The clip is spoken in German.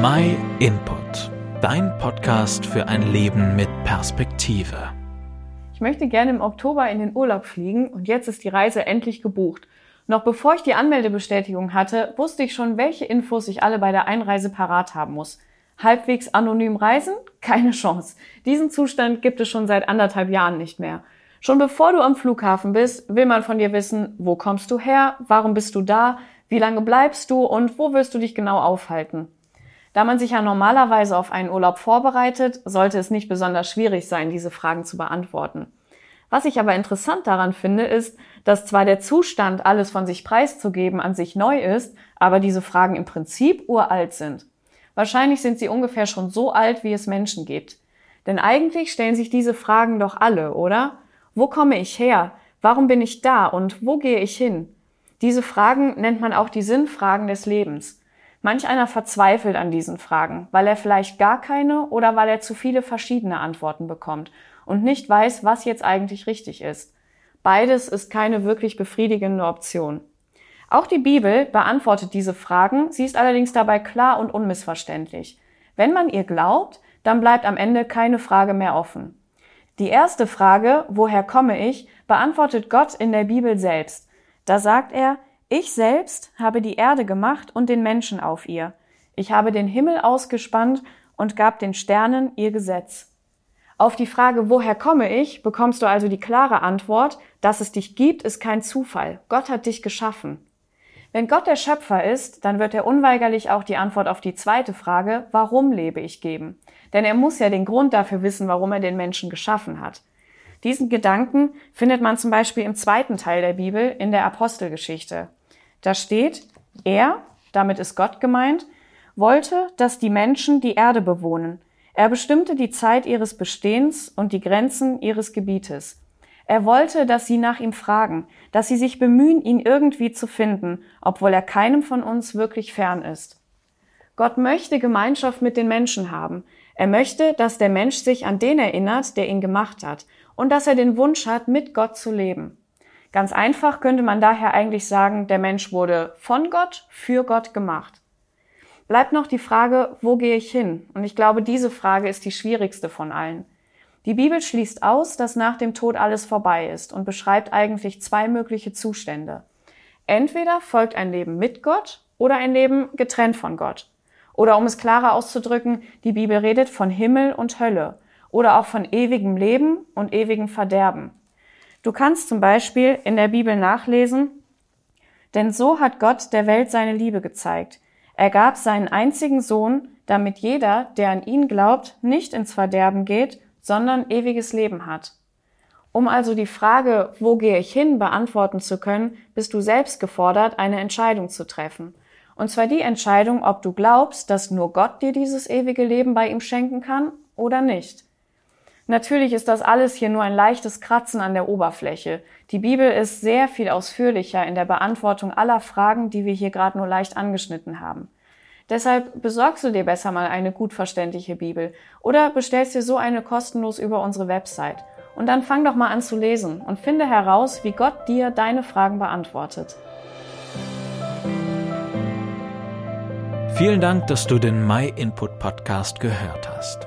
My Input, dein Podcast für ein Leben mit Perspektive. Ich möchte gerne im Oktober in den Urlaub fliegen und jetzt ist die Reise endlich gebucht. Noch bevor ich die Anmeldebestätigung hatte, wusste ich schon, welche Infos ich alle bei der Einreise parat haben muss. Halbwegs anonym reisen? Keine Chance. Diesen Zustand gibt es schon seit anderthalb Jahren nicht mehr. Schon bevor du am Flughafen bist, will man von dir wissen, wo kommst du her, warum bist du da, wie lange bleibst du und wo wirst du dich genau aufhalten. Da man sich ja normalerweise auf einen Urlaub vorbereitet, sollte es nicht besonders schwierig sein, diese Fragen zu beantworten. Was ich aber interessant daran finde, ist, dass zwar der Zustand, alles von sich preiszugeben, an sich neu ist, aber diese Fragen im Prinzip uralt sind. Wahrscheinlich sind sie ungefähr schon so alt, wie es Menschen gibt. Denn eigentlich stellen sich diese Fragen doch alle, oder? Wo komme ich her? Warum bin ich da? Und wo gehe ich hin? Diese Fragen nennt man auch die Sinnfragen des Lebens. Manch einer verzweifelt an diesen Fragen, weil er vielleicht gar keine oder weil er zu viele verschiedene Antworten bekommt und nicht weiß, was jetzt eigentlich richtig ist. Beides ist keine wirklich befriedigende Option. Auch die Bibel beantwortet diese Fragen, sie ist allerdings dabei klar und unmissverständlich. Wenn man ihr glaubt, dann bleibt am Ende keine Frage mehr offen. Die erste Frage, woher komme ich, beantwortet Gott in der Bibel selbst. Da sagt er, ich selbst habe die Erde gemacht und den Menschen auf ihr. Ich habe den Himmel ausgespannt und gab den Sternen ihr Gesetz. Auf die Frage, woher komme ich, bekommst du also die klare Antwort, dass es dich gibt, ist kein Zufall. Gott hat dich geschaffen. Wenn Gott der Schöpfer ist, dann wird er unweigerlich auch die Antwort auf die zweite Frage, warum lebe ich geben. Denn er muss ja den Grund dafür wissen, warum er den Menschen geschaffen hat. Diesen Gedanken findet man zum Beispiel im zweiten Teil der Bibel in der Apostelgeschichte. Da steht, er, damit ist Gott gemeint, wollte, dass die Menschen die Erde bewohnen. Er bestimmte die Zeit ihres Bestehens und die Grenzen ihres Gebietes. Er wollte, dass sie nach ihm fragen, dass sie sich bemühen, ihn irgendwie zu finden, obwohl er keinem von uns wirklich fern ist. Gott möchte Gemeinschaft mit den Menschen haben. Er möchte, dass der Mensch sich an den erinnert, der ihn gemacht hat, und dass er den Wunsch hat, mit Gott zu leben. Ganz einfach könnte man daher eigentlich sagen, der Mensch wurde von Gott für Gott gemacht. Bleibt noch die Frage, wo gehe ich hin? Und ich glaube, diese Frage ist die schwierigste von allen. Die Bibel schließt aus, dass nach dem Tod alles vorbei ist und beschreibt eigentlich zwei mögliche Zustände. Entweder folgt ein Leben mit Gott oder ein Leben getrennt von Gott. Oder um es klarer auszudrücken, die Bibel redet von Himmel und Hölle oder auch von ewigem Leben und ewigem Verderben. Du kannst zum Beispiel in der Bibel nachlesen, denn so hat Gott der Welt seine Liebe gezeigt. Er gab seinen einzigen Sohn, damit jeder, der an ihn glaubt, nicht ins Verderben geht, sondern ewiges Leben hat. Um also die Frage, wo gehe ich hin, beantworten zu können, bist du selbst gefordert, eine Entscheidung zu treffen. Und zwar die Entscheidung, ob du glaubst, dass nur Gott dir dieses ewige Leben bei ihm schenken kann oder nicht. Natürlich ist das alles hier nur ein leichtes Kratzen an der Oberfläche. Die Bibel ist sehr viel ausführlicher in der Beantwortung aller Fragen, die wir hier gerade nur leicht angeschnitten haben. Deshalb besorgst du dir besser mal eine gut verständliche Bibel oder bestellst dir so eine kostenlos über unsere Website. Und dann fang doch mal an zu lesen und finde heraus, wie Gott dir deine Fragen beantwortet. Vielen Dank, dass du den My Input Podcast gehört hast.